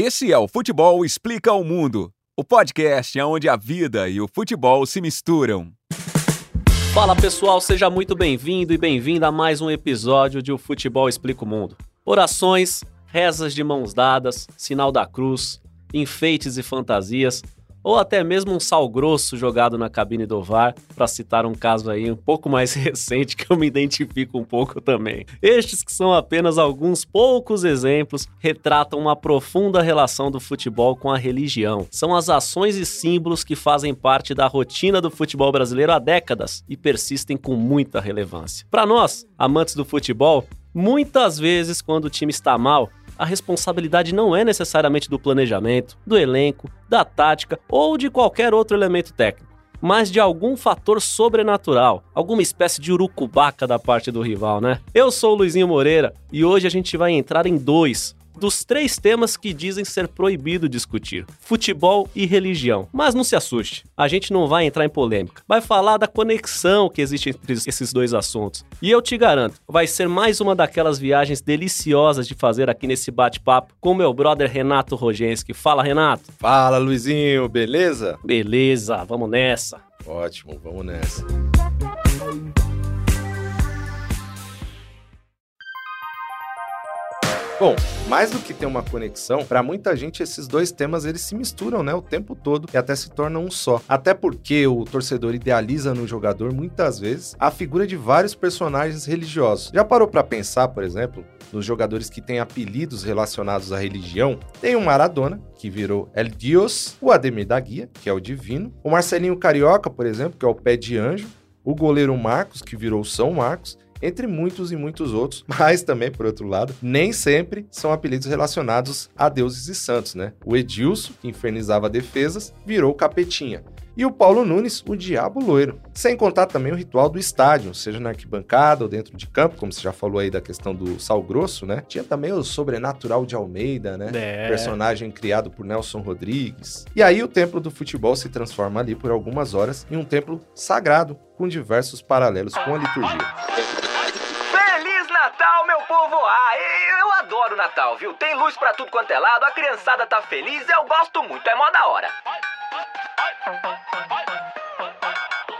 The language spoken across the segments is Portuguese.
Esse é o Futebol Explica o Mundo, o podcast onde a vida e o futebol se misturam. Fala pessoal, seja muito bem-vindo e bem-vinda a mais um episódio de O Futebol Explica o Mundo. Orações, rezas de mãos dadas, sinal da cruz, enfeites e fantasias ou até mesmo um sal grosso jogado na cabine do VAR, para citar um caso aí um pouco mais recente que eu me identifico um pouco também. Estes que são apenas alguns poucos exemplos retratam uma profunda relação do futebol com a religião. São as ações e símbolos que fazem parte da rotina do futebol brasileiro há décadas e persistem com muita relevância. Para nós, amantes do futebol, muitas vezes quando o time está mal, a responsabilidade não é necessariamente do planejamento, do elenco, da tática ou de qualquer outro elemento técnico, mas de algum fator sobrenatural, alguma espécie de urucubaca da parte do rival, né? Eu sou o Luizinho Moreira e hoje a gente vai entrar em dois dos três temas que dizem ser proibido discutir: futebol e religião. Mas não se assuste, a gente não vai entrar em polêmica. Vai falar da conexão que existe entre esses dois assuntos. E eu te garanto, vai ser mais uma daquelas viagens deliciosas de fazer aqui nesse bate-papo com meu brother Renato Rogenski. Fala, Renato. Fala, Luizinho, beleza? Beleza, vamos nessa. Ótimo, vamos nessa. Bom, mais do que ter uma conexão, para muita gente esses dois temas eles se misturam, né, o tempo todo e até se tornam um só. Até porque o torcedor idealiza no jogador muitas vezes a figura de vários personagens religiosos. Já parou para pensar, por exemplo, nos jogadores que têm apelidos relacionados à religião? Tem o Maradona, que virou El Dios, o Ademir da Guia, que é o divino, o Marcelinho Carioca, por exemplo, que é o pé de anjo, o goleiro Marcos, que virou São Marcos, entre muitos e muitos outros, mas também, por outro lado, nem sempre são apelidos relacionados a deuses e santos, né? O Edilson, que infernizava defesas, virou Capetinha. E o Paulo Nunes, o Diabo Loiro. Sem contar também o ritual do estádio, seja na arquibancada ou dentro de campo, como você já falou aí da questão do sal grosso, né? Tinha também o Sobrenatural de Almeida, né? É. Personagem criado por Nelson Rodrigues. E aí o templo do futebol se transforma ali por algumas horas em um templo sagrado, com diversos paralelos com a liturgia. Feliz Natal, meu povo! Ah, eu adoro Natal, viu? Tem luz pra tudo quanto é lado, a criançada tá feliz, eu gosto muito, é mó da hora.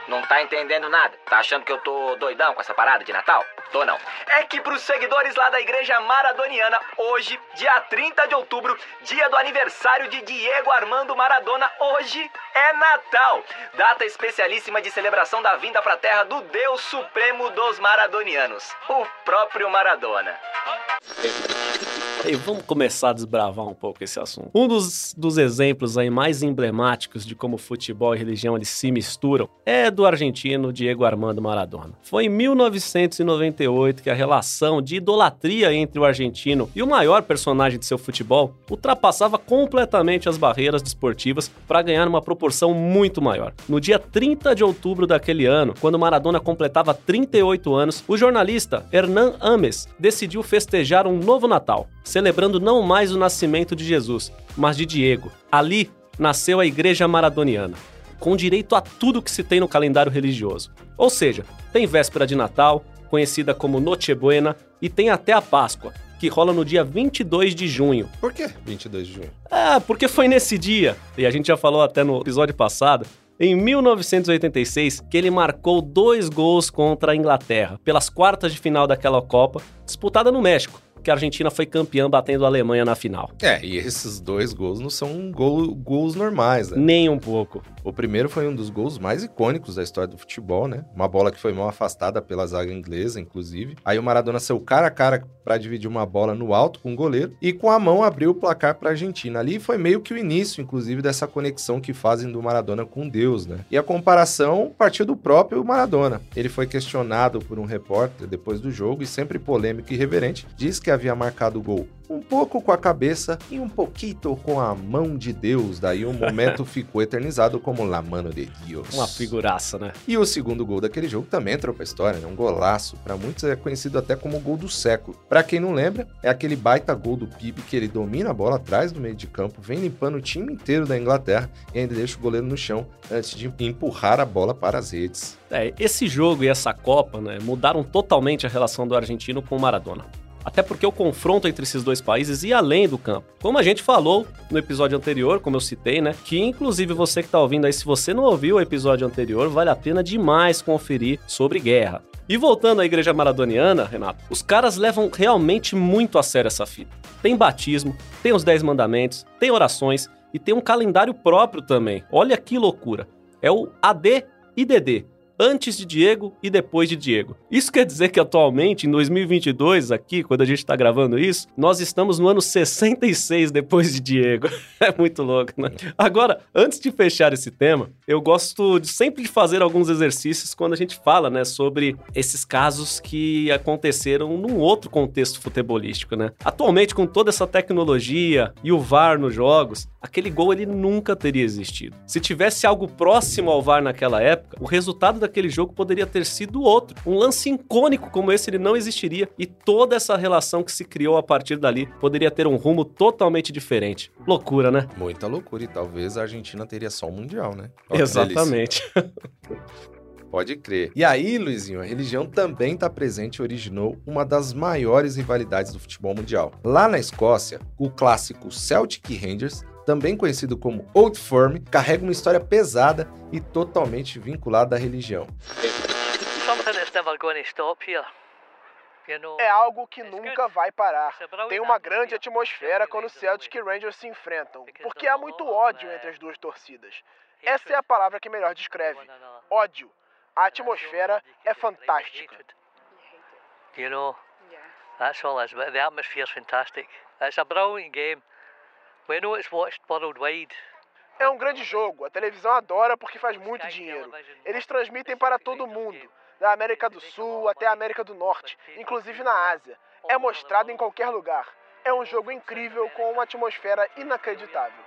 Não tá entendendo nada? Tá achando que eu tô doidão com essa parada de Natal? Tô não. É que pros seguidores lá da Igreja Maradoniana, hoje, dia 30 de outubro, dia do aniversário de Diego Armando Maradona, hoje é Natal. Data especialíssima de celebração da vinda pra terra do Deus Supremo dos Maradonianos, o próprio Maradona. E vamos começar a desbravar um pouco esse assunto. Um dos, dos exemplos aí mais emblemáticos de como futebol e religião eles se misturam é do argentino Diego Armando Maradona. Foi em 1998 que a relação de idolatria entre o argentino e o maior personagem de seu futebol ultrapassava completamente as barreiras desportivas para ganhar uma proporção muito maior. No dia 30 de outubro daquele ano, quando Maradona completava 38 anos, o jornalista Hernan Ames decidiu festejar um novo Natal, celebrando não mais o nascimento de Jesus, mas de Diego. Ali nasceu a Igreja Maradoniana, com direito a tudo que se tem no calendário religioso. Ou seja, tem véspera de Natal, conhecida como Noche Buena, e tem até a Páscoa, que rola no dia 22 de junho. Por que 22 de junho? Ah, porque foi nesse dia, e a gente já falou até no episódio passado, em 1986, que ele marcou dois gols contra a Inglaterra, pelas quartas de final daquela Copa, disputada no México, que a Argentina foi campeã batendo a Alemanha na final. É, e esses dois gols não são gol- gols normais, né? Nem um pouco. O primeiro foi um dos gols mais icônicos da história do futebol, né? Uma bola que foi mal afastada pela zaga inglesa, inclusive. Aí o Maradona saiu cara a cara para dividir uma bola no alto com o goleiro e com a mão abriu o placar para a Argentina. Ali foi meio que o início, inclusive, dessa conexão que fazem do Maradona com Deus, né? E a comparação partiu do próprio Maradona. Ele foi questionado por um repórter depois do jogo e sempre polêmico e irreverente, disse que havia marcado o gol um pouco com a cabeça e um pouquinho com a mão de Deus. Daí o momento ficou eternizado como La Mano de Deus. Uma figuraça, né? E o segundo gol daquele jogo também entrou pra história, né? Um golaço. Pra muitos é conhecido até como o gol do século. Pra quem não lembra, é aquele baita gol do Pipe que ele domina a bola atrás do meio de campo, vem limpando o time inteiro da Inglaterra e ainda deixa o goleiro no chão antes de empurrar a bola para as redes. É, esse jogo e essa Copa, né, mudaram totalmente a relação do argentino com o Maradona. Até porque o confronto entre esses dois países ia além do campo. Como a gente falou no episódio anterior, como eu citei, né? Que inclusive você que tá ouvindo aí, se você não ouviu o episódio anterior, vale a pena demais conferir sobre guerra. E voltando à igreja maradoniana, Renato, os caras levam realmente muito a sério essa fita. Tem batismo, tem os 10 mandamentos, tem orações e tem um calendário próprio também. Olha que loucura. É o AD e DD antes de Diego e depois de Diego. Isso quer dizer que atualmente, em 2022, aqui, quando a gente está gravando isso, nós estamos no ano 66 depois de Diego. é muito louco, né? Agora, antes de fechar esse tema, eu gosto de sempre de fazer alguns exercícios quando a gente fala, né, sobre esses casos que aconteceram num outro contexto futebolístico, né? Atualmente, com toda essa tecnologia e o VAR nos jogos, aquele gol ele nunca teria existido. Se tivesse algo próximo ao VAR naquela época, o resultado daquele jogo poderia ter sido outro. Um lance icônico como esse ele não existiria e toda essa relação que se criou a partir dali poderia ter um rumo totalmente diferente. Loucura, né? Muita loucura e talvez a Argentina teria só o mundial, né? Exatamente. Pode crer. E aí, Luizinho, a religião também está presente e originou uma das maiores rivalidades do futebol mundial. Lá na Escócia, o clássico Celtic Rangers também conhecido como Old Firm, carrega uma história pesada e totalmente vinculada à religião. É algo que nunca vai parar. Tem uma grande atmosfera quando Celtic e Rangers se enfrentam, porque há muito ódio entre as duas torcidas. Essa é a palavra que melhor descreve. Ódio. A atmosfera é fantástica. You know, that's all. The atmosphere is fantastic. It's a brilliant game. It's watched. É um grande jogo. A televisão adora porque faz muito dinheiro. Eles transmitem para todo mundo, da América do Sul até a América do Norte, inclusive na Ásia. É mostrado em qualquer lugar. É um jogo incrível com uma atmosfera inacreditável.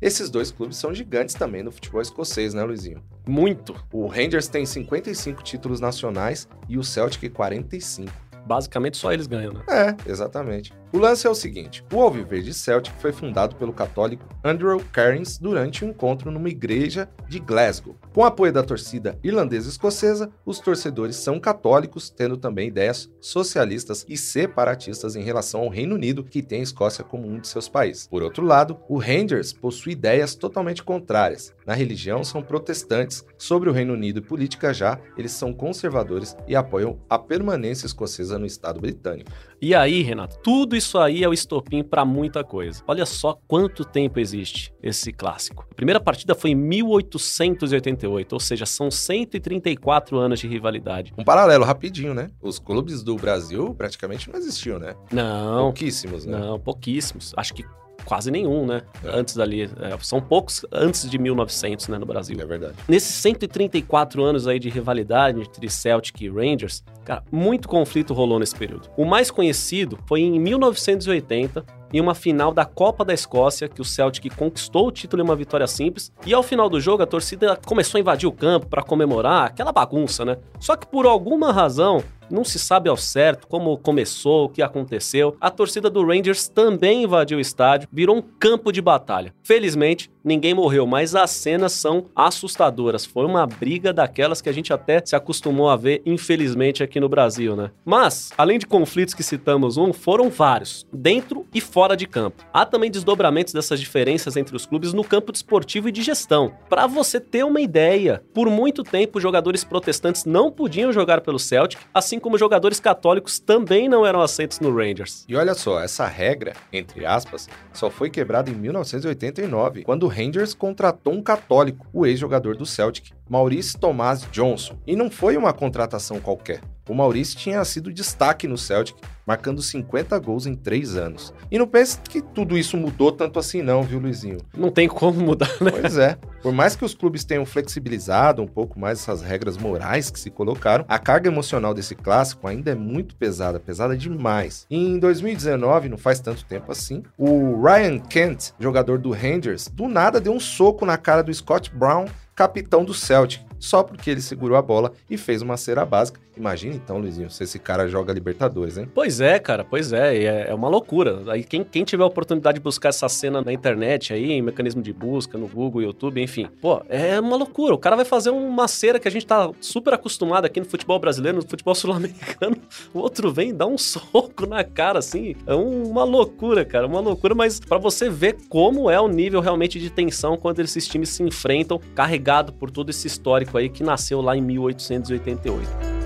Esses dois clubes são gigantes também no futebol escocês, né, Luizinho? Muito. O Rangers tem 55 títulos nacionais e o Celtic 45. Basicamente só eles ganham, né? É, exatamente. O lance é o seguinte: o Alviverde Celtic foi fundado pelo católico Andrew Cairns durante um encontro numa igreja de Glasgow. Com apoio da torcida irlandesa e escocesa, os torcedores são católicos, tendo também ideias socialistas e separatistas em relação ao Reino Unido, que tem a Escócia como um de seus países. Por outro lado, o Rangers possui ideias totalmente contrárias. Na religião, são protestantes. Sobre o Reino Unido e política já, eles são conservadores e apoiam a permanência escocesa no Estado britânico. E aí, Renato, tudo isso aí é o estopim para muita coisa. Olha só quanto tempo existe esse clássico. A primeira partida foi em 1888, ou seja, são 134 anos de rivalidade. Um paralelo rapidinho, né? Os clubes do Brasil praticamente não existiam, né? Não. Pouquíssimos, né? Não, pouquíssimos. Acho que quase nenhum, né? É. Antes dali. É, são poucos antes de 1900, né, no Brasil. É verdade. Nesses 134 anos aí de rivalidade entre Celtic e Rangers, cara, muito conflito rolou nesse período. O mais conhecido foi em 1980, em uma final da Copa da Escócia, que o Celtic conquistou o título em uma vitória simples. E ao final do jogo, a torcida começou a invadir o campo para comemorar, aquela bagunça, né? Só que por alguma razão, não se sabe ao certo como começou, o que aconteceu. A torcida do Rangers também invadiu o estádio, virou um campo de batalha. Felizmente, ninguém morreu, mas as cenas são assustadoras. Foi uma briga daquelas que a gente até se acostumou a ver, infelizmente, aqui no Brasil, né? Mas, além de conflitos que citamos um, foram vários, dentro e fora de campo. Há também desdobramentos dessas diferenças entre os clubes no campo desportivo e de gestão. Para você ter uma ideia, por muito tempo jogadores protestantes não podiam jogar pelo Celtic, assim como jogadores católicos também não eram aceitos no Rangers. E olha só, essa regra, entre aspas, só foi quebrada em 1989, quando o Rangers contratou um católico, o ex-jogador do Celtic, Maurice Thomas Johnson. E não foi uma contratação qualquer. O Maurice tinha sido destaque no Celtic, marcando 50 gols em 3 anos. E não pense que tudo isso mudou tanto assim não, viu, Luizinho? Não tem como mudar, né? Pois é. Por mais que os clubes tenham flexibilizado um pouco mais essas regras morais que se colocaram, a carga emocional desse clássico ainda é muito pesada, pesada demais. E em 2019, não faz tanto tempo assim, o Ryan Kent, jogador do Rangers, do nada deu um soco na cara do Scott Brown capitão do Celtic. Só porque ele segurou a bola e fez uma cera básica. Imagina então, Luizinho, se esse cara joga Libertadores, hein? Pois é, cara, pois é, é, é uma loucura. Aí quem, quem tiver a oportunidade de buscar essa cena na internet aí, em mecanismo de busca, no Google, YouTube, enfim, pô, é uma loucura. O cara vai fazer uma cera que a gente tá super acostumado aqui no futebol brasileiro, no futebol sul-americano. O outro vem e dá um soco na cara, assim. É uma loucura, cara, uma loucura, mas para você ver como é o nível realmente de tensão quando esses times se enfrentam, carregado por todo esse histórico aí que nasceu lá em 1888.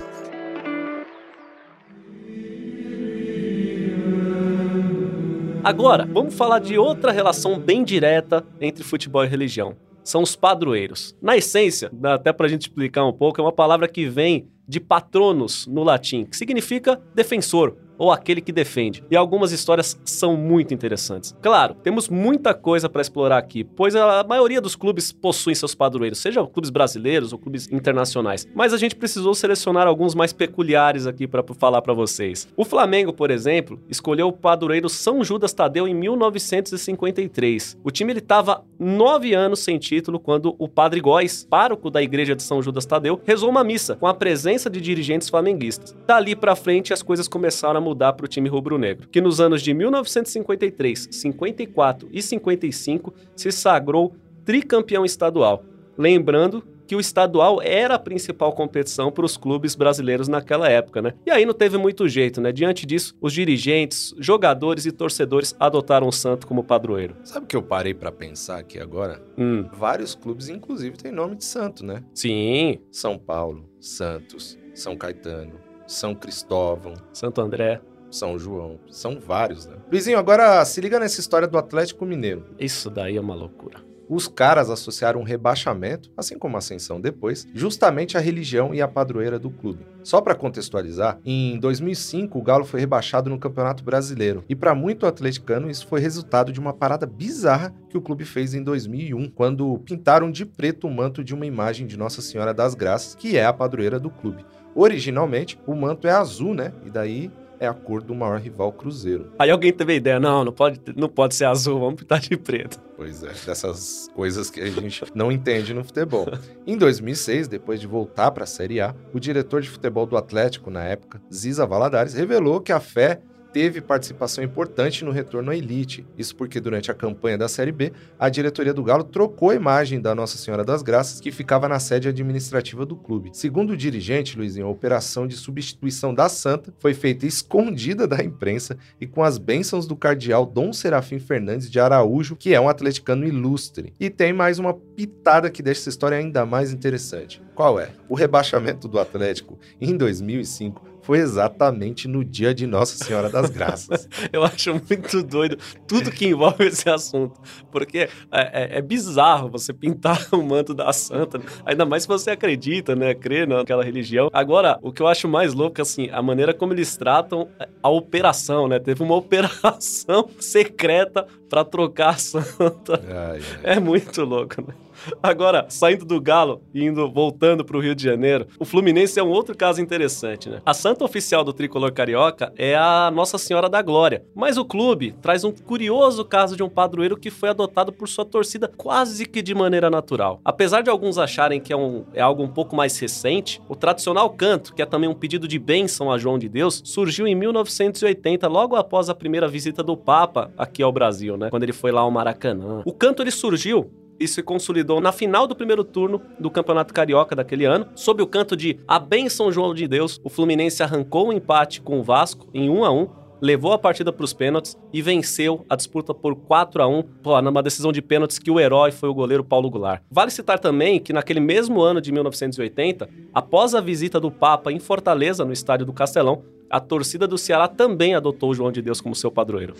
Agora, vamos falar de outra relação bem direta entre futebol e religião. São os padroeiros. Na essência, até para a gente explicar um pouco, é uma palavra que vem de patronos no latim, que significa defensor ou aquele que defende. E algumas histórias são muito interessantes. Claro, temos muita coisa para explorar aqui, pois a maioria dos clubes possuem seus padroeiros, seja clubes brasileiros ou clubes internacionais. Mas a gente precisou selecionar alguns mais peculiares aqui para falar para vocês. O Flamengo, por exemplo, escolheu o padroeiro São Judas Tadeu em 1953. O time ele estava nove anos sem título quando o Padre Góes, pároco da igreja de São Judas Tadeu, rezou uma missa com a presença de dirigentes flamenguistas. Dali para frente as coisas começaram a mudar para o time rubro-negro, que nos anos de 1953, 54 e 55 se sagrou tricampeão estadual. Lembrando que o estadual era a principal competição para os clubes brasileiros naquela época, né? E aí não teve muito jeito, né? Diante disso, os dirigentes, jogadores e torcedores adotaram o Santo como padroeiro. Sabe o que eu parei para pensar aqui agora? Hum. Vários clubes, inclusive, têm nome de santo, né? Sim. São Paulo, Santos, São Caetano, são Cristóvão, Santo André, São João. São vários, né? Luizinho, agora se liga nessa história do Atlético Mineiro. Isso daí é uma loucura. Os caras associaram um rebaixamento, assim como a ascensão depois, justamente à religião e à padroeira do clube. Só para contextualizar, em 2005 o Galo foi rebaixado no Campeonato Brasileiro e para muito atleticano isso foi resultado de uma parada bizarra que o clube fez em 2001, quando pintaram de preto o manto de uma imagem de Nossa Senhora das Graças, que é a padroeira do clube. Originalmente, o manto é azul, né? E daí é a cor do maior rival Cruzeiro. Aí alguém teve a ideia, não, não pode, não pode ser azul, vamos pintar de preto. Pois é, dessas coisas que a gente não entende no futebol. Em 2006, depois de voltar para a Série A, o diretor de futebol do Atlético na época, Ziza Valadares, revelou que a fé teve participação importante no retorno à elite. Isso porque durante a campanha da Série B, a diretoria do Galo trocou a imagem da Nossa Senhora das Graças, que ficava na sede administrativa do clube. Segundo o dirigente, Luizinho, a operação de substituição da Santa foi feita escondida da imprensa e com as bênçãos do cardeal Dom Serafim Fernandes de Araújo, que é um atleticano ilustre. E tem mais uma pitada que deixa essa história ainda mais interessante. Qual é? O rebaixamento do Atlético em 2005 foi exatamente no dia de Nossa Senhora das Graças. Eu acho muito doido tudo que envolve esse assunto. Porque é, é, é bizarro você pintar o manto da santa, ainda mais se você acredita, né? Crê naquela religião. Agora, o que eu acho mais louco, assim, a maneira como eles tratam a operação, né? Teve uma operação secreta para trocar a santa. Ai, ai. É muito louco, né? Agora, saindo do Galo e indo voltando para o Rio de Janeiro, o Fluminense é um outro caso interessante, né? A santa oficial do tricolor carioca é a Nossa Senhora da Glória, mas o clube traz um curioso caso de um padroeiro que foi adotado por sua torcida quase que de maneira natural. Apesar de alguns acharem que é, um, é algo um pouco mais recente, o tradicional canto, que é também um pedido de bênção a João de Deus, surgiu em 1980, logo após a primeira visita do Papa aqui ao Brasil, né? Quando ele foi lá ao Maracanã. O canto ele surgiu e se consolidou na final do primeiro turno do Campeonato Carioca daquele ano. Sob o canto de A Bênção João de Deus, o Fluminense arrancou o um empate com o Vasco em 1 a 1 levou a partida para os pênaltis e venceu a disputa por 4 a 1 pô, numa decisão de pênaltis que o herói foi o goleiro Paulo Goulart. Vale citar também que naquele mesmo ano de 1980, após a visita do Papa em Fortaleza, no estádio do Castelão, a torcida do Ceará também adotou o João de Deus como seu padroeiro.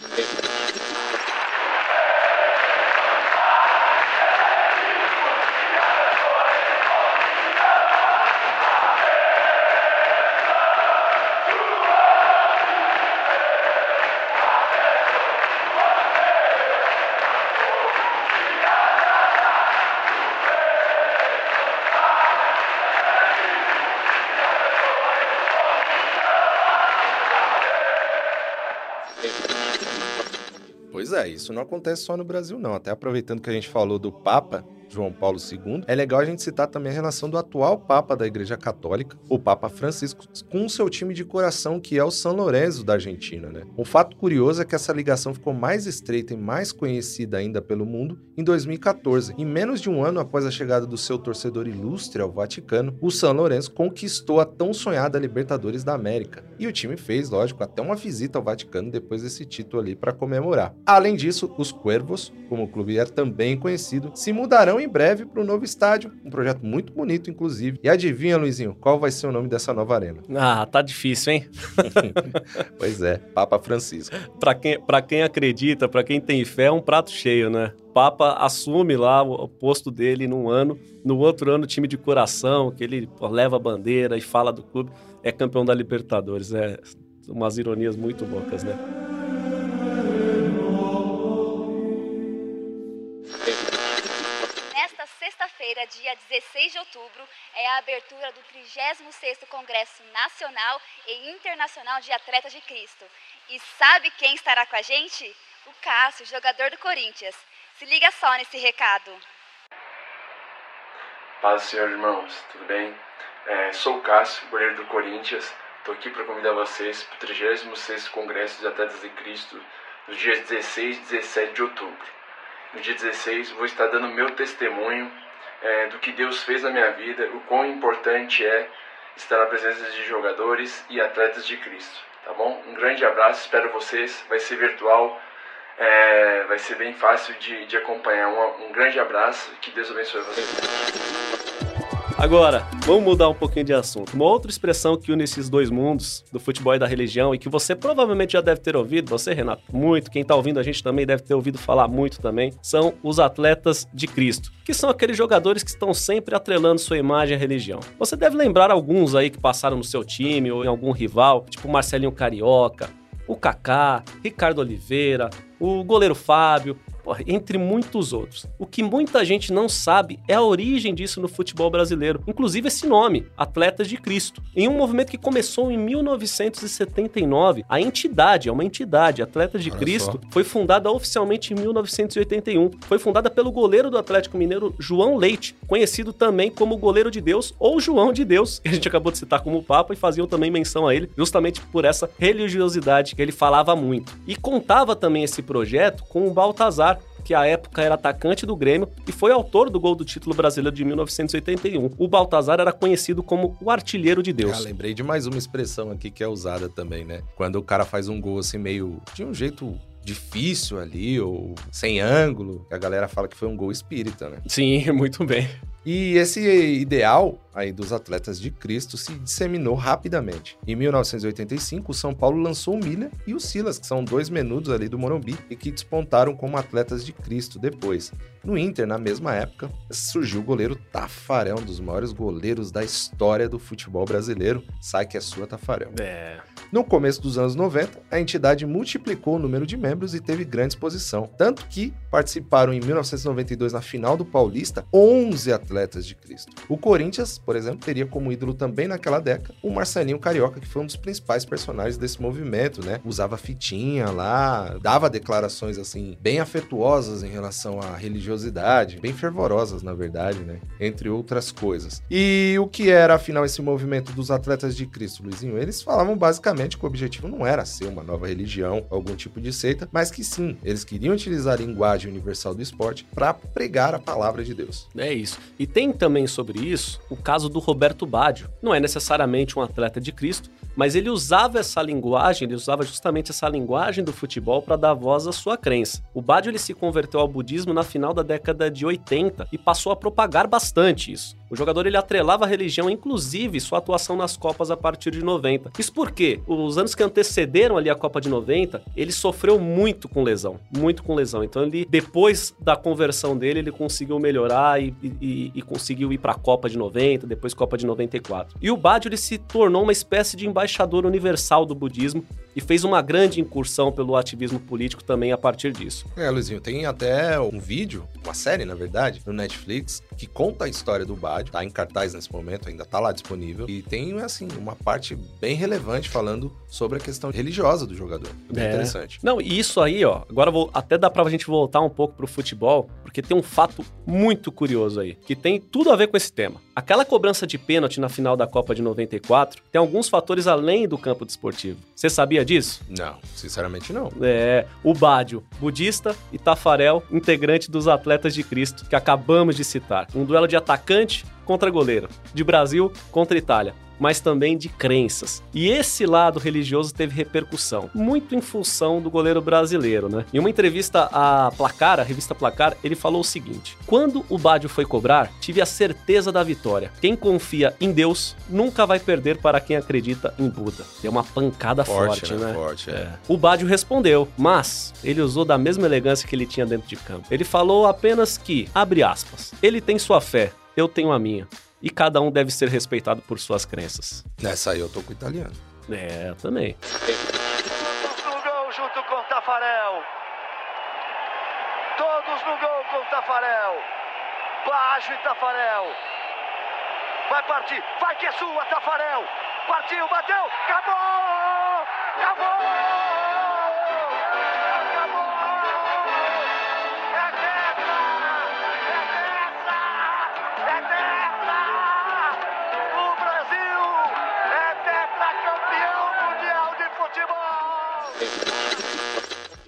Isso não acontece só no Brasil, não. Até aproveitando que a gente falou do Papa, João Paulo II, é legal a gente citar também a relação do atual Papa da Igreja Católica, o Papa Francisco, com o seu time de coração, que é o São Lourenço da Argentina. Né? Um fato curioso é que essa ligação ficou mais estreita e mais conhecida ainda pelo mundo em 2014. Em menos de um ano após a chegada do seu torcedor ilustre ao Vaticano, o São Lourenço conquistou a tão sonhada Libertadores da América. E o time fez, lógico, até uma visita ao Vaticano depois desse título ali para comemorar. Além disso, os Cuervos, como o clube é também conhecido, se mudarão em breve para o novo estádio, um projeto muito bonito, inclusive. E adivinha, Luizinho, qual vai ser o nome dessa nova arena? Ah, tá difícil, hein? pois é, Papa Francisco. para quem, pra quem acredita, para quem tem fé, é um prato cheio, né? Papa assume lá o posto dele num ano, no outro ano, time de coração, que ele leva a bandeira e fala do clube, é campeão da Libertadores. É umas ironias muito loucas, né? Nesta sexta-feira, dia 16 de outubro, é a abertura do 36º Congresso Nacional e Internacional de Atletas de Cristo. E sabe quem estará com a gente? O Cássio, jogador do Corinthians. Se liga só nesse recado. Paz, senhor irmãos, tudo bem? É, sou o Cássio, goleiro do Corinthians. Estou aqui para convidar vocês para o 36º Congresso de Atletas de Cristo, nos dias 16 e 17 de outubro. No dia 16, vou estar dando meu testemunho é, do que Deus fez na minha vida, o quão importante é estar na presença de jogadores e atletas de Cristo, tá bom? Um grande abraço, espero vocês, vai ser virtual, é, vai ser bem fácil de, de acompanhar. Um, um grande abraço, que Deus abençoe vocês. Agora, vamos mudar um pouquinho de assunto. Uma outra expressão que une esses dois mundos, do futebol e da religião, e que você provavelmente já deve ter ouvido, você, Renato, muito, quem tá ouvindo a gente também deve ter ouvido falar muito também, são os atletas de Cristo, que são aqueles jogadores que estão sempre atrelando sua imagem à religião. Você deve lembrar alguns aí que passaram no seu time ou em algum rival, tipo Marcelinho Carioca, o Kaká, Ricardo Oliveira, o goleiro Fábio, entre muitos outros. O que muita gente não sabe é a origem disso no futebol brasileiro, inclusive esse nome, Atletas de Cristo. Em um movimento que começou em 1979, a entidade, é uma entidade, Atletas de Olha Cristo, só. foi fundada oficialmente em 1981. Foi fundada pelo goleiro do Atlético Mineiro, João Leite, conhecido também como goleiro de Deus ou João de Deus, que a gente acabou de citar como Papa e faziam também menção a ele, justamente por essa religiosidade que ele falava muito. E contava também esse projeto com o Baltazar, que à época era atacante do Grêmio e foi autor do gol do título brasileiro de 1981. O Baltazar era conhecido como o artilheiro de Deus. Ah, lembrei de mais uma expressão aqui que é usada também, né? Quando o cara faz um gol assim meio de um jeito difícil ali ou sem ângulo, a galera fala que foi um gol espírita, né? Sim, muito bem. E esse ideal aí dos atletas de Cristo se disseminou rapidamente. Em 1985, o São Paulo lançou o Miller e o Silas, que são dois menudos ali do Morumbi e que despontaram como atletas de Cristo depois. No Inter, na mesma época, surgiu o goleiro Tafarel, um dos maiores goleiros da história do futebol brasileiro. Sai que é sua, Tafarel. É. No começo dos anos 90, a entidade multiplicou o número de membros e teve grande exposição. Tanto que participaram em 1992 na final do Paulista 11 atletas de Cristo. O Corinthians, por exemplo, teria como ídolo também naquela década o Marcelinho Carioca, que foi um dos principais personagens desse movimento, né? Usava fitinha lá, dava declarações assim bem afetuosas em relação à religiosidade, bem fervorosas, na verdade, né? Entre outras coisas. E o que era afinal esse movimento dos atletas de Cristo, Luizinho? Eles falavam basicamente que o objetivo não era ser uma nova religião, algum tipo de seita, mas que sim, eles queriam utilizar a linguagem universal do esporte para pregar a palavra de Deus. É isso. Tem também sobre isso o caso do Roberto Baggio. Não é necessariamente um atleta de Cristo, mas ele usava essa linguagem, ele usava justamente essa linguagem do futebol para dar voz à sua crença. O Baggio ele se converteu ao budismo na final da década de 80 e passou a propagar bastante isso. O jogador ele atrelava a religião, inclusive sua atuação nas Copas a partir de 90. Isso porque os anos que antecederam ali a Copa de 90, ele sofreu muito com lesão, muito com lesão. Então ele, depois da conversão dele, ele conseguiu melhorar e, e- e conseguiu ir para a Copa de 90, depois Copa de 94. E o Baggio ele se tornou uma espécie de embaixador universal do budismo e fez uma grande incursão pelo ativismo político também a partir disso. É, Luizinho, tem até um vídeo, uma série, na verdade, no Netflix, que conta a história do Bádio, tá em cartaz nesse momento, ainda tá lá disponível, e tem, assim, uma parte bem relevante falando sobre a questão religiosa do jogador. Bem É. interessante. Não, e isso aí, ó, agora vou, até dá pra gente voltar um pouco pro futebol, porque tem um fato muito curioso aí, que tem tudo a ver com esse tema. Aquela cobrança de pênalti na final da Copa de 94 tem alguns fatores além do campo desportivo. Você sabia disso? Não, sinceramente não. É, o Bádio, budista, e Tafarel, integrante dos Atletas de Cristo, que acabamos de citar. Um duelo de atacante contra goleiro, de Brasil contra Itália, mas também de crenças. E esse lado religioso teve repercussão, muito em função do goleiro brasileiro, né? Em uma entrevista à Placar, a revista Placar, ele falou o seguinte: Quando o Bádio foi cobrar, tive a certeza da vitória. Quem confia em Deus nunca vai perder para quem acredita em Buda. Deu uma pancada forte, Forte, né? né? Forte, é. O Bádio respondeu, mas ele usou da mesma elegância que ele tinha dentro de campo. Ele falou apenas que, abre aspas, ele tem sua fé, eu tenho a minha. E cada um deve ser respeitado por suas crenças. Nessa aí eu tô com o italiano. É, eu também. Todos no gol junto com o Tafarel. Todos no gol com o Tafarel. Baixo e Tafarel. Vai partir. Vai que é sua, Tafarel. Partiu, bateu. Acabou! Acabou! Acabou!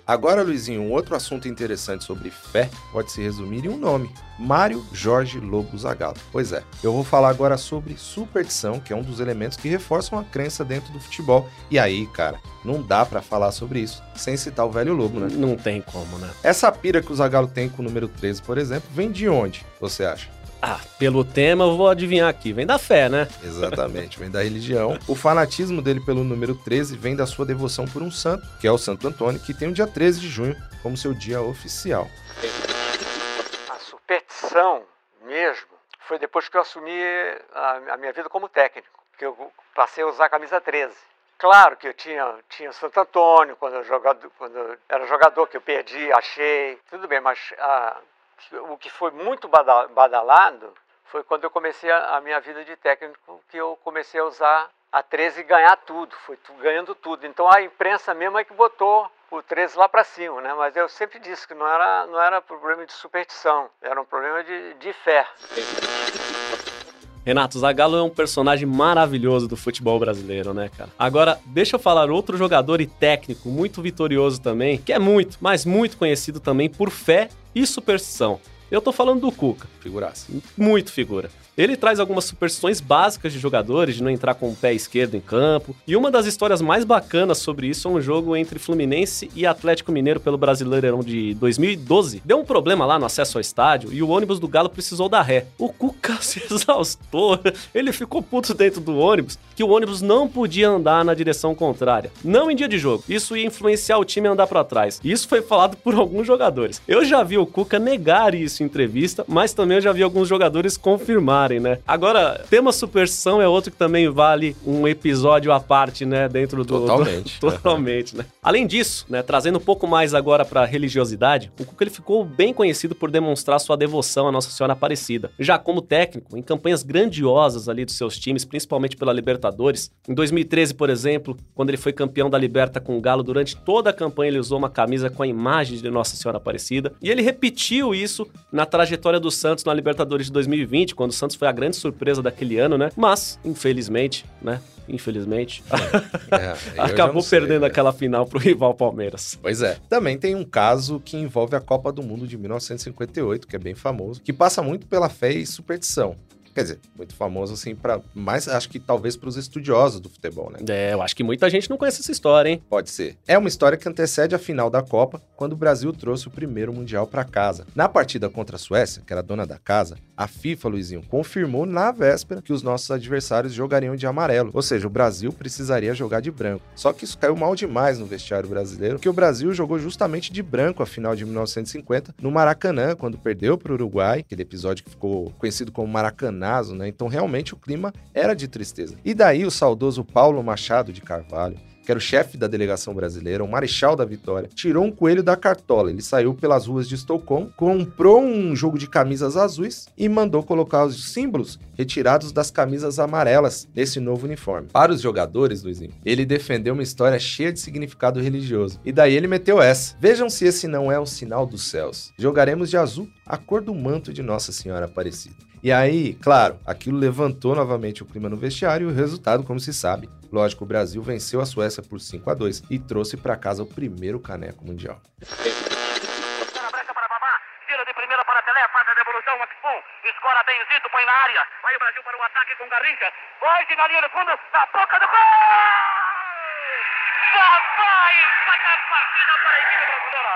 Agora, Luizinho, um outro assunto interessante sobre fé pode se resumir em um nome: Mário Jorge Lobo Zagallo. Pois é, eu vou falar agora sobre superstição, que é um dos elementos que reforçam a crença dentro do futebol. E aí, cara, não dá pra falar sobre isso sem citar o velho Lobo, né? Não tem como, né? Essa pira que o Zagallo tem com o número 13, por exemplo, vem de onde, você acha? Ah, pelo tema eu vou adivinhar aqui. Vem da fé, né? Exatamente, vem da religião. O fanatismo dele pelo número 13 vem da sua devoção por um santo, que é o Santo Antônio, que tem o dia 13 de junho como seu dia oficial. A superstição mesmo foi depois que eu assumi a, a minha vida como técnico, que eu passei a usar a camisa 13. Claro que eu tinha, tinha Santo Antônio quando eu, jogado, quando eu era jogador, que eu perdi, achei, tudo bem, mas ah, o que foi muito bada- badalado foi quando eu comecei a, minha vida de técnico, que eu comecei a usar a 13 e ganhar tudo, foi ganhando tudo. Então a imprensa mesmo é que botou o 13 lá para cima, né? Mas eu sempre disse que não era, não era problema de superstição, era um problema de, de fé. Renato Zagallo é um personagem maravilhoso do futebol brasileiro, né, cara? Agora, deixa eu falar outro jogador e técnico muito vitorioso também, que é muito, mas muito conhecido também por fé e superstição. Eu tô falando do Cuca. Figuraça. Muito figura. Ele traz algumas superstições básicas de jogadores, de não entrar com o pé esquerdo em campo. E uma das histórias mais bacanas sobre isso é um jogo entre Fluminense e Atlético Mineiro pelo Brasileirão de 2012. Deu um problema lá no acesso ao estádio e o ônibus do Galo precisou dar ré. O Cuca se exaustou, ele ficou puto dentro do ônibus, que o ônibus não podia andar na direção contrária. Não em dia de jogo. Isso ia influenciar o time a andar pra trás. Isso foi falado por alguns jogadores. Eu já vi o Cuca negar isso em entrevista, mas também eu já vi alguns jogadores confirmarem, né? Agora, tema superstição é outro que também vale um episódio à parte, né? Dentro do. Totalmente. do- totalmente, né? Além disso, né? Trazendo um pouco mais agora pra religiosidade, o Cuca ele ficou bem conhecido por demonstrar sua devoção à Nossa Senhora Aparecida. Já como técnico, em campanhas grandiosas ali dos seus times, principalmente pela Libertadores. Em 2013, por exemplo, quando ele foi campeão da Liberta com o Galo, durante toda a campanha ele usou uma camisa com a imagem de Nossa Senhora Aparecida. E ele repetiu isso na trajetória do Santos na Libertadores de 2020, quando o Santos foi a grande surpresa daquele ano, né? Mas, infelizmente, né? Infelizmente, É, acabou sei, perdendo né? aquela final pro rival Palmeiras. Pois é. Também tem um caso que envolve a Copa do Mundo de 1958, que é bem famoso, que passa muito pela fé e superstição. Quer dizer, muito famoso assim para mais acho que talvez para os estudiosos do futebol, né? É, eu acho que muita gente não conhece essa história, hein? Pode ser. É uma história que antecede a final da Copa, quando o Brasil trouxe o primeiro Mundial para casa. Na partida contra a Suécia, que era dona da casa, a FIFA, Luizinho, confirmou na véspera que os nossos adversários jogariam de amarelo. Ou seja, o Brasil precisaria jogar de branco. Só que isso caiu mal demais no vestiário brasileiro, porque o Brasil jogou justamente de branco a final de 1950 no Maracanã, quando perdeu para o Uruguai, aquele episódio que ficou conhecido como Maracanazo, né? Então realmente o clima era de tristeza. E daí o saudoso Paulo Machado de Carvalho que era o chefe da delegação brasileira, o marechal da vitória, tirou um coelho da cartola. Ele saiu pelas ruas de Estocolmo, comprou um jogo de camisas azuis e mandou colocar os símbolos retirados das camisas amarelas nesse novo uniforme. Para os jogadores, Luizinho, ele defendeu uma história cheia de significado religioso. E daí ele meteu essa. Vejam se esse não é o sinal dos céus. Jogaremos de azul a cor do manto de Nossa Senhora Aparecida. E aí, claro, aquilo levantou novamente o clima no vestiário e o resultado, como se sabe, lógico, o Brasil venceu a Suécia por 5 a 2 e trouxe para casa o primeiro caneco mundial. Escola põe na área. Vai o Brasil para o ataque com Garrincha. Na linha do fundo, na boca do gol! Vai empata a partida para a equipe brasileira.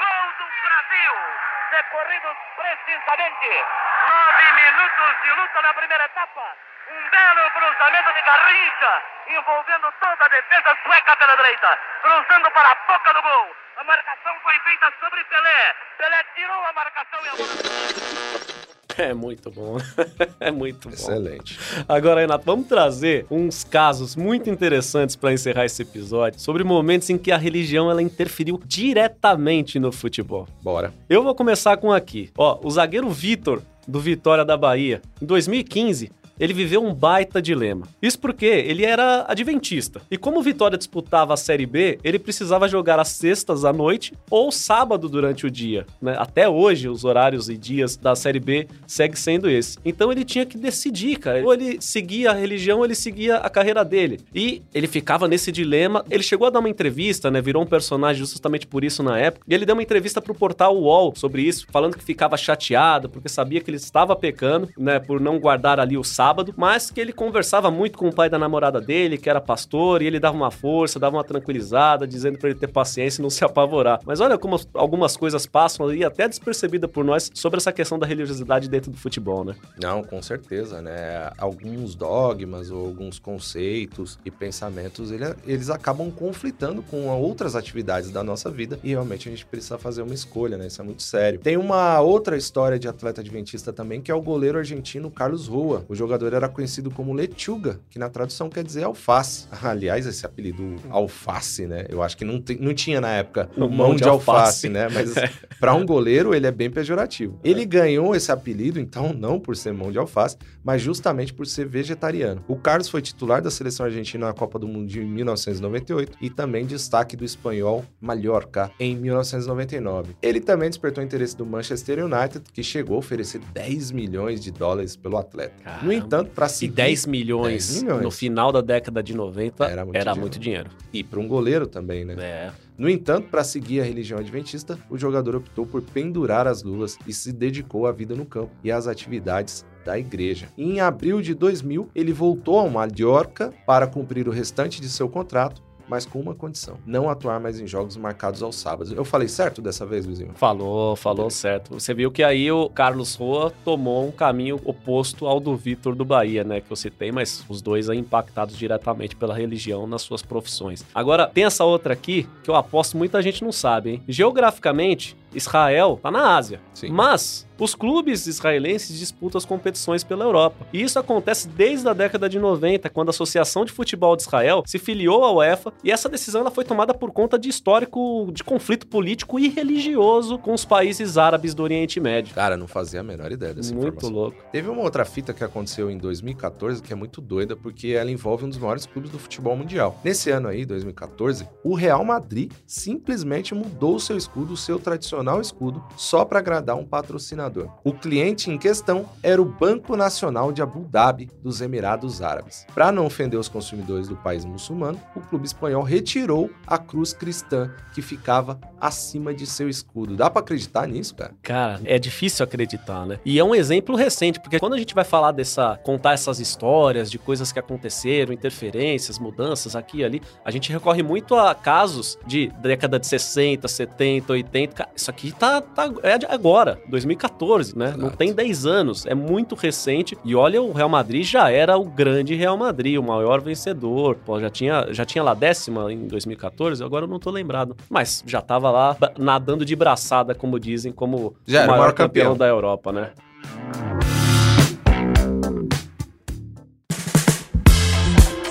Gol do Brasil. Decorridos precisamente nove minutos de luta na primeira etapa. Um belo cruzamento de Garrincha, envolvendo toda a defesa sueca pela direita, cruzando para a boca do gol. A marcação foi feita sobre Pelé. Pelé tirou a marcação e a bola... É muito bom. é muito bom. Excelente. Agora, Renato, vamos trazer uns casos muito interessantes para encerrar esse episódio sobre momentos em que a religião ela interferiu diretamente no futebol. Bora. Eu vou começar com aqui. Ó, o zagueiro Vitor do Vitória da Bahia, em 2015, ele viveu um baita dilema. Isso porque ele era adventista. E como Vitória disputava a Série B, ele precisava jogar às sextas à noite ou sábado durante o dia. Né? Até hoje, os horários e dias da Série B segue sendo esse. Então ele tinha que decidir, cara. Ou ele seguia a religião, ou ele seguia a carreira dele. E ele ficava nesse dilema. Ele chegou a dar uma entrevista, né? Virou um personagem justamente por isso na época. E ele deu uma entrevista pro portal UOL sobre isso, falando que ficava chateado porque sabia que ele estava pecando, né? Por não guardar ali o sábado sábado, mas que ele conversava muito com o pai da namorada dele, que era pastor, e ele dava uma força, dava uma tranquilizada, dizendo para ele ter paciência e não se apavorar. Mas olha como algumas coisas passam ali, até despercebida por nós, sobre essa questão da religiosidade dentro do futebol, né? Não, com certeza, né? Alguns dogmas ou alguns conceitos e pensamentos, ele, eles acabam conflitando com outras atividades da nossa vida e realmente a gente precisa fazer uma escolha, né? Isso é muito sério. Tem uma outra história de atleta adventista também, que é o goleiro argentino Carlos Rua. O jogador jogador era conhecido como Lechuga, que na tradução quer dizer alface. Aliás, esse apelido alface, né? Eu acho que não, não tinha na época o mão de alface, alface né? Mas para um goleiro ele é bem pejorativo. Ele ganhou esse apelido, então, não por ser mão de alface, mas justamente por ser vegetariano. O Carlos foi titular da seleção argentina na Copa do Mundo de 1998 e também destaque do espanhol Mallorca em 1999. Ele também despertou o interesse do Manchester United, que chegou a oferecer 10 milhões de dólares pelo atleta. Caramba. No entanto, para seguir... E 10 milhões, 10 milhões, no final da década de 90 era muito, era dinheiro. muito dinheiro. E para um goleiro também, né? É. No entanto, para seguir a religião adventista, o jogador optou por pendurar as luvas e se dedicou à vida no campo e às atividades da igreja. Em abril de 2000, ele voltou a Mallorca para cumprir o restante de seu contrato mas com uma condição: não atuar mais em jogos marcados aos sábados. Eu falei certo dessa vez, Luizinho? Falou, falou certo. Você viu que aí o Carlos Roa tomou um caminho oposto ao do Vitor do Bahia, né? Que eu citei, mas os dois aí impactados diretamente pela religião nas suas profissões. Agora, tem essa outra aqui que eu aposto muita gente não sabe, hein? Geograficamente, Israel tá na Ásia. Sim. Mas os clubes israelenses disputam as competições pela Europa. E isso acontece desde a década de 90, quando a Associação de Futebol de Israel se filiou à UEFA, e essa decisão ela foi tomada por conta de histórico de conflito político e religioso com os países árabes do Oriente Médio. Cara, não fazia a menor ideia dessa muito informação. louco. Teve uma outra fita que aconteceu em 2014 que é muito doida, porque ela envolve um dos maiores clubes do futebol mundial. Nesse ano aí, 2014, o Real Madrid simplesmente mudou o seu escudo, o seu tradicional escudo, só para agradar um patrocinador. O cliente em questão era o Banco Nacional de Abu Dhabi dos Emirados Árabes. Para não ofender os consumidores do país muçulmano, o clube espanhol retirou a cruz cristã que ficava acima de seu escudo. Dá para acreditar nisso, cara? Cara, é difícil acreditar, né? E é um exemplo recente, porque quando a gente vai falar dessa, contar essas histórias de coisas que aconteceram, interferências, mudanças aqui e ali, a gente recorre muito a casos de década de 60, 70, 80. Cara, isso aqui tá, tá é agora, 2014. 2014, né? Exato. Não tem 10 anos, é muito recente. E olha, o Real Madrid já era o grande Real Madrid, o maior vencedor. Pô, já tinha, já tinha lá décima em 2014, agora eu não tô lembrado. Mas já tava lá nadando de braçada, como dizem, como já o maior, maior campeão. campeão da Europa, né?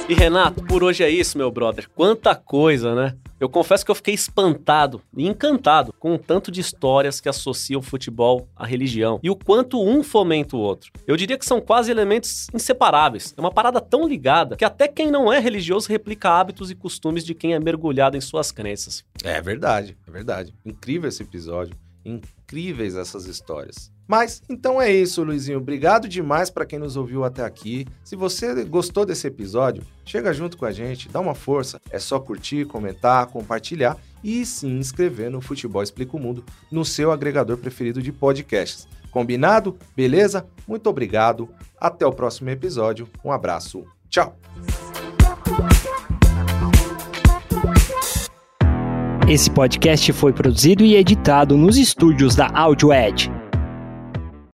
E Renato, por hoje é isso, meu brother. Quanta coisa, né? Eu confesso que eu fiquei espantado e encantado com o tanto de histórias que associam o futebol à religião e o quanto um fomenta o outro. Eu diria que são quase elementos inseparáveis. É uma parada tão ligada que até quem não é religioso replica hábitos e costumes de quem é mergulhado em suas crenças. É verdade, é verdade. Incrível esse episódio. Incríveis essas histórias. Mas então é isso, Luizinho. Obrigado demais para quem nos ouviu até aqui. Se você gostou desse episódio, chega junto com a gente, dá uma força. É só curtir, comentar, compartilhar e se inscrever no Futebol Explica o Mundo no seu agregador preferido de podcasts. Combinado? Beleza? Muito obrigado. Até o próximo episódio. Um abraço. Tchau. Esse podcast foi produzido e editado nos estúdios da Audio Edge.